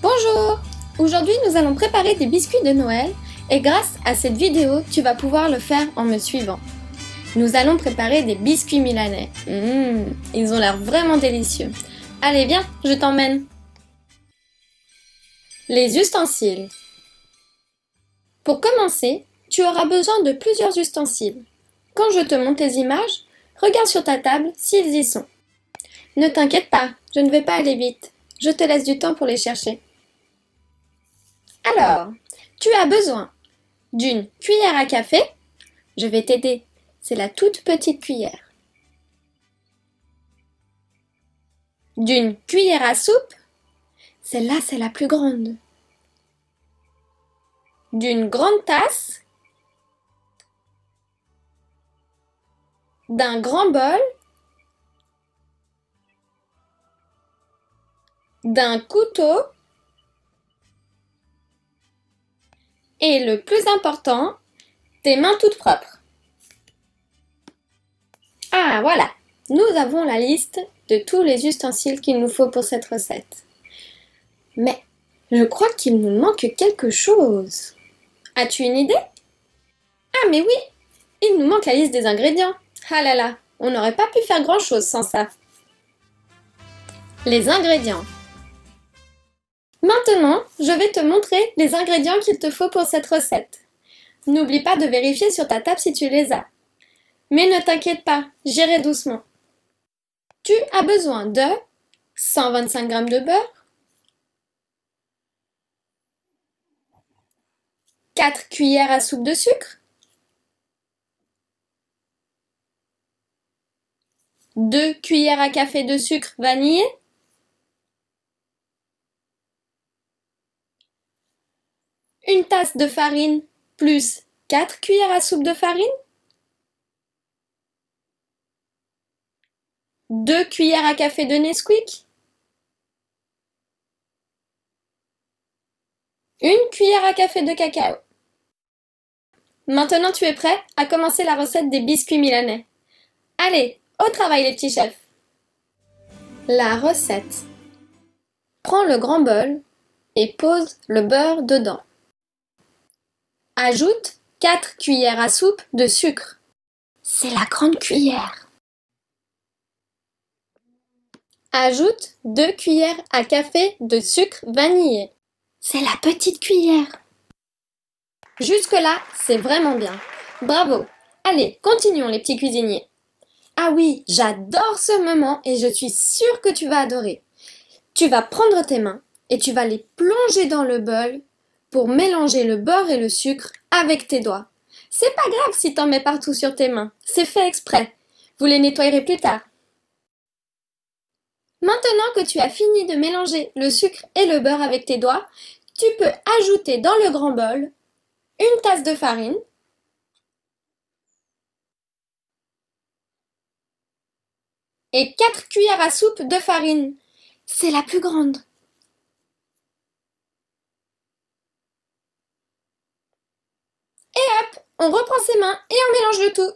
Bonjour Aujourd'hui nous allons préparer des biscuits de Noël et grâce à cette vidéo tu vas pouvoir le faire en me suivant. Nous allons préparer des biscuits milanais. Mmh, ils ont l'air vraiment délicieux. Allez viens, je t'emmène. Les ustensiles. Pour commencer, tu auras besoin de plusieurs ustensiles. Quand je te montre les images, regarde sur ta table s'ils y sont. Ne t'inquiète pas, je ne vais pas aller vite. Je te laisse du temps pour les chercher. Alors, tu as besoin d'une cuillère à café. Je vais t'aider. C'est la toute petite cuillère. D'une cuillère à soupe. Celle-là, c'est la plus grande. D'une grande tasse. D'un grand bol. D'un couteau. Et le plus important, tes mains toutes propres. Ah voilà, nous avons la liste de tous les ustensiles qu'il nous faut pour cette recette. Mais je crois qu'il nous manque quelque chose. As-tu une idée? Ah mais oui, il nous manque la liste des ingrédients. Ah là là, on n'aurait pas pu faire grand-chose sans ça. Les ingrédients. Maintenant, je vais te montrer les ingrédients qu'il te faut pour cette recette. N'oublie pas de vérifier sur ta table si tu les as. Mais ne t'inquiète pas, j'irai doucement. Tu as besoin de 125 g de beurre, 4 cuillères à soupe de sucre, 2 cuillères à café de sucre vanillé, une tasse de farine plus 4 cuillères à soupe de farine, 2 cuillères à café de Nesquik, une cuillère à café de cacao. Maintenant tu es prêt à commencer la recette des biscuits milanais. Allez, au travail les petits chefs. La recette. Prends le grand bol et pose le beurre dedans. Ajoute 4 cuillères à soupe de sucre. C'est la grande cuillère. Ajoute 2 cuillères à café de sucre vanillé. C'est la petite cuillère. Jusque-là, c'est vraiment bien. Bravo. Allez, continuons les petits cuisiniers. Ah oui, j'adore ce moment et je suis sûre que tu vas adorer. Tu vas prendre tes mains et tu vas les plonger dans le bol pour mélanger le beurre et le sucre avec tes doigts. C'est pas grave si t'en mets partout sur tes mains, c'est fait exprès. Vous les nettoyerez plus tard. Maintenant que tu as fini de mélanger le sucre et le beurre avec tes doigts, tu peux ajouter dans le grand bol une tasse de farine, et 4 cuillères à soupe de farine. C'est la plus grande. On reprend ses mains et on mélange le tout.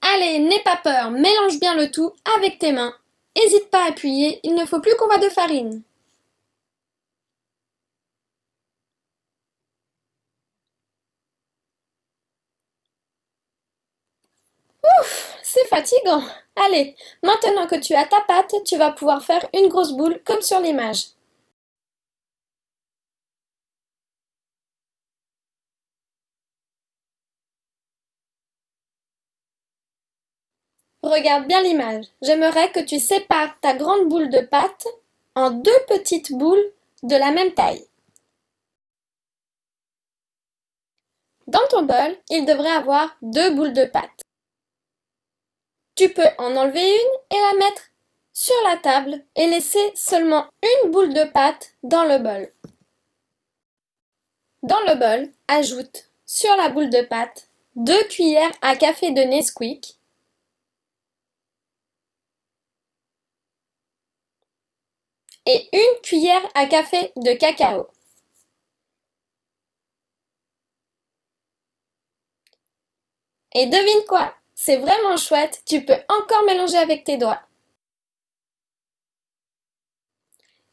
Allez, n'aie pas peur, mélange bien le tout avec tes mains. N'hésite pas à appuyer, il ne faut plus qu'on va de farine. Ouf, c'est fatigant. Allez, maintenant que tu as ta pâte, tu vas pouvoir faire une grosse boule comme sur l'image. Regarde bien l'image. J'aimerais que tu sépares ta grande boule de pâte en deux petites boules de la même taille. Dans ton bol, il devrait avoir deux boules de pâte. Tu peux en enlever une et la mettre sur la table et laisser seulement une boule de pâte dans le bol. Dans le bol, ajoute sur la boule de pâte deux cuillères à café de Nesquik et une cuillère à café de cacao. Et devine quoi? C'est vraiment chouette, tu peux encore mélanger avec tes doigts.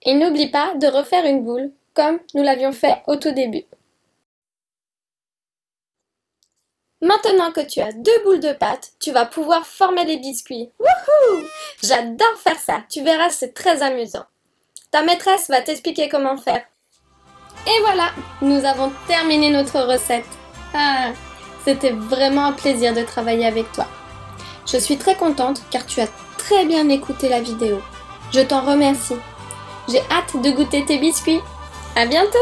Et n'oublie pas de refaire une boule comme nous l'avions fait au tout début. Maintenant que tu as deux boules de pâte, tu vas pouvoir former des biscuits. Wouhou J'adore faire ça. Tu verras, c'est très amusant. Ta maîtresse va t'expliquer comment faire. Et voilà, nous avons terminé notre recette. Ah, c'était vraiment un plaisir de travailler avec toi. Je suis très contente car tu as très bien écouté la vidéo. Je t'en remercie. J'ai hâte de goûter tes biscuits. À bientôt